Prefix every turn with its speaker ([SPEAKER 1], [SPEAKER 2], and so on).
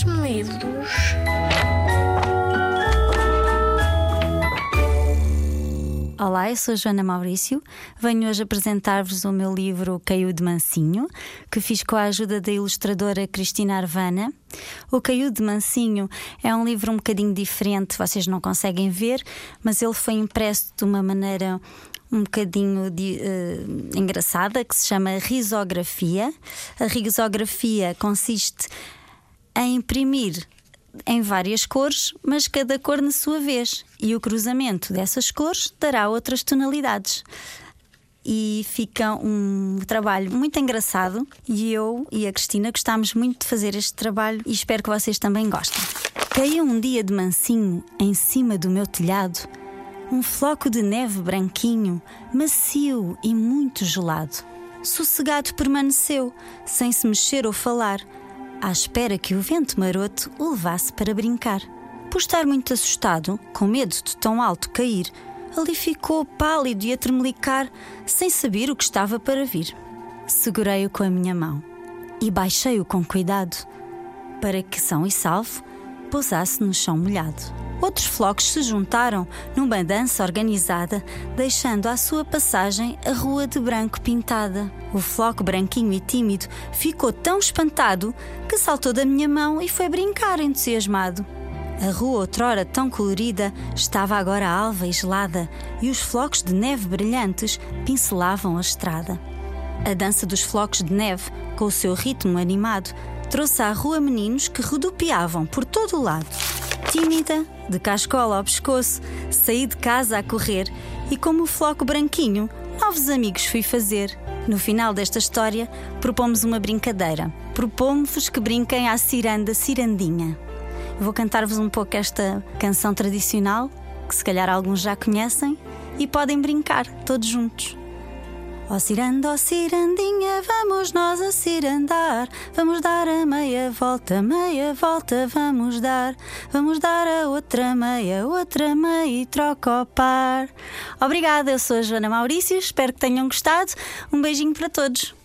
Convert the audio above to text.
[SPEAKER 1] Traz-me livros.
[SPEAKER 2] Olá, eu sou Joana Maurício. Venho hoje apresentar-vos o meu livro Caiu de Mansinho, que fiz com a ajuda da ilustradora Cristina Arvana. O Caiu de Mansinho é um livro um bocadinho diferente, vocês não conseguem ver, mas ele foi impresso de uma maneira um bocadinho de, uh, engraçada que se chama risografia. A risografia consiste em imprimir em várias cores, mas cada cor na sua vez, e o cruzamento dessas cores dará outras tonalidades. E fica um trabalho muito engraçado, e eu e a Cristina gostámos muito de fazer este trabalho e espero que vocês também gostem. Caiu um dia de mansinho em cima do meu telhado, um floco de neve branquinho, macio e muito gelado. Sossegado permaneceu, sem se mexer ou falar à espera que o vento maroto o levasse para brincar. Por estar muito assustado, com medo de tão alto cair, ali ficou pálido e a tremelicar, sem saber o que estava para vir. Segurei-o com a minha mão e baixei-o com cuidado, para que, são e salvo, pousasse no chão molhado. Outros flocos se juntaram numa dança organizada, deixando à sua passagem a rua de branco pintada. O floco branquinho e tímido ficou tão espantado que saltou da minha mão e foi brincar entusiasmado. A rua, outrora tão colorida, estava agora alva e gelada, e os flocos de neve brilhantes pincelavam a estrada. A dança dos flocos de neve, com o seu ritmo animado, trouxe à rua meninos que rodopiavam por todo o lado. Tímida, de cascola ao pescoço, saí de casa a correr e, como o floco branquinho, novos amigos fui fazer. No final desta história, propomos uma brincadeira. Propomos-vos que brinquem à ciranda cirandinha. vou cantar-vos um pouco esta canção tradicional, que se calhar alguns já conhecem, e podem brincar todos juntos. Ó oh, ciranda, ó oh, cirandinha, vamos nós a cirandar. Vamos dar a meia volta, meia volta, vamos dar. Vamos dar a outra meia, outra meia e troca o par. Obrigada, eu sou a Joana Maurício, espero que tenham gostado. Um beijinho para todos.